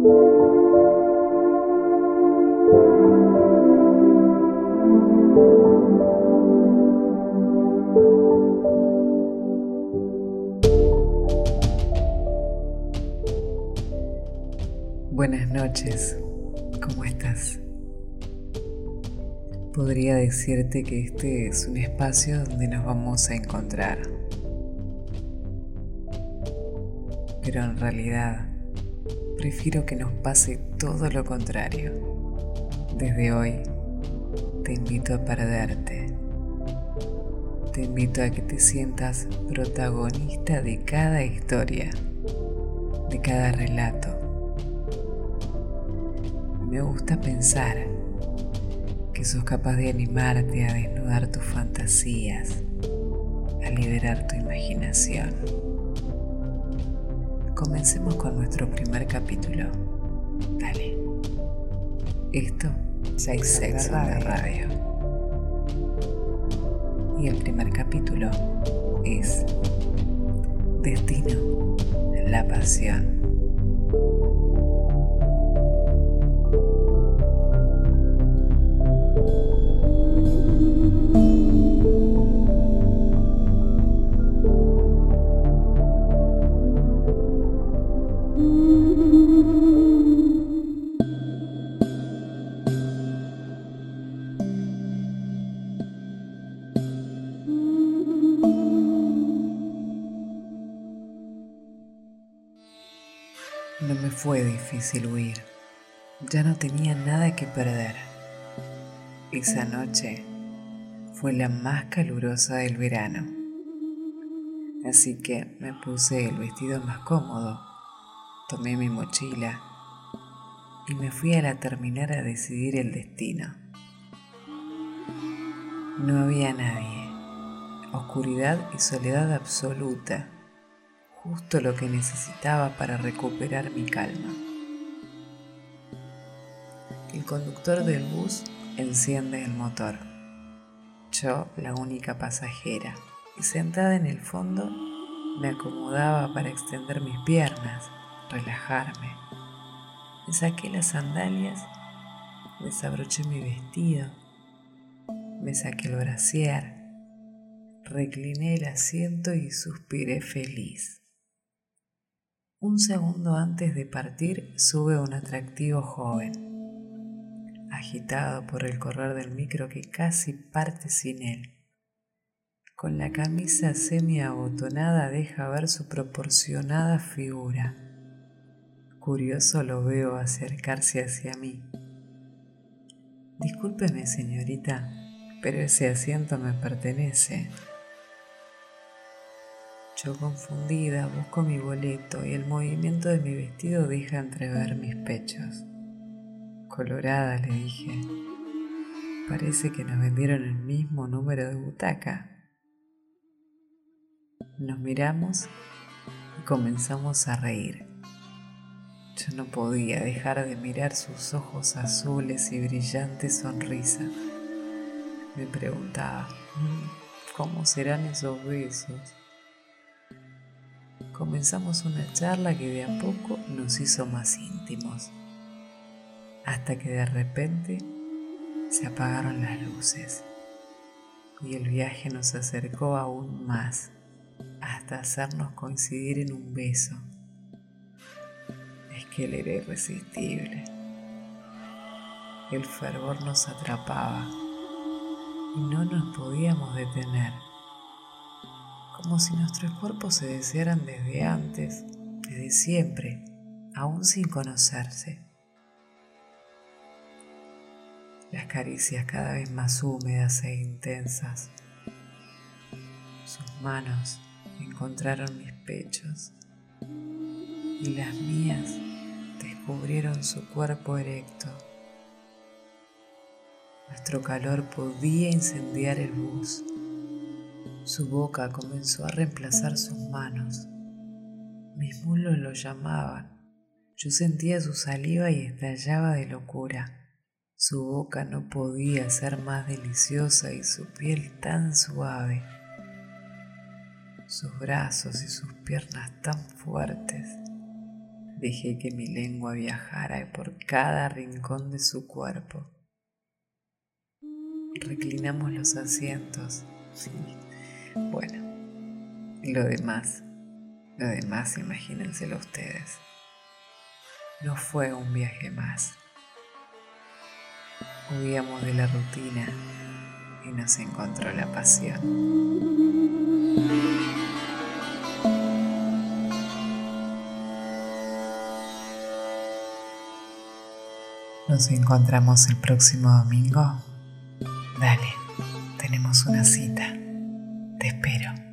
Buenas noches, ¿cómo estás? Podría decirte que este es un espacio donde nos vamos a encontrar. Pero en realidad, prefiero que nos pase todo lo contrario. Desde hoy, te invito a perderte. Te invito a que te sientas protagonista de cada historia, de cada relato me gusta pensar que sos capaz de animarte a desnudar tus fantasías, a liberar tu imaginación. Comencemos con nuestro primer capítulo. Dale. Esto es Sexo en la Radio. Y el primer capítulo es Destino, la pasión. No me fue difícil huir. Ya no tenía nada que perder. Esa noche fue la más calurosa del verano. Así que me puse el vestido más cómodo, tomé mi mochila y me fui a la terminal a decidir el destino. No había nadie, oscuridad y soledad absoluta justo lo que necesitaba para recuperar mi calma. El conductor del bus enciende el motor. Yo, la única pasajera, y sentada en el fondo, me acomodaba para extender mis piernas, relajarme. Me saqué las sandalias, desabroché mi vestido, me saqué el brasier, recliné el asiento y suspiré feliz. Un segundo antes de partir sube un atractivo joven, agitado por el correr del micro que casi parte sin él. Con la camisa semi-abotonada deja ver su proporcionada figura. Curioso lo veo acercarse hacia mí. Discúlpeme, señorita, pero ese asiento me pertenece. Yo confundida busco mi boleto y el movimiento de mi vestido deja entrever mis pechos. Colorada le dije, parece que nos vendieron el mismo número de butaca. Nos miramos y comenzamos a reír. Yo no podía dejar de mirar sus ojos azules y brillantes sonrisa. Me preguntaba, mm, ¿cómo serán esos besos? comenzamos una charla que de a poco nos hizo más íntimos, hasta que de repente se apagaron las luces y el viaje nos acercó aún más hasta hacernos coincidir en un beso. Que él era irresistible. El fervor nos atrapaba y no nos podíamos detener como si nuestros cuerpos se desearan desde antes, desde siempre, aún sin conocerse. Las caricias cada vez más húmedas e intensas. Sus manos encontraron mis pechos y las mías descubrieron su cuerpo erecto. Nuestro calor podía incendiar el bus su boca comenzó a reemplazar sus manos. Mis muslos lo llamaban. Yo sentía su saliva y estallaba de locura. Su boca no podía ser más deliciosa y su piel tan suave. Sus brazos y sus piernas tan fuertes. Dejé que mi lengua viajara por cada rincón de su cuerpo. Reclinamos los asientos. Bueno, lo demás, lo demás imagínenselo ustedes. No fue un viaje más. Huíamos de la rutina y nos encontró la pasión. Nos encontramos el próximo domingo. Dale, tenemos una cita. Te espero.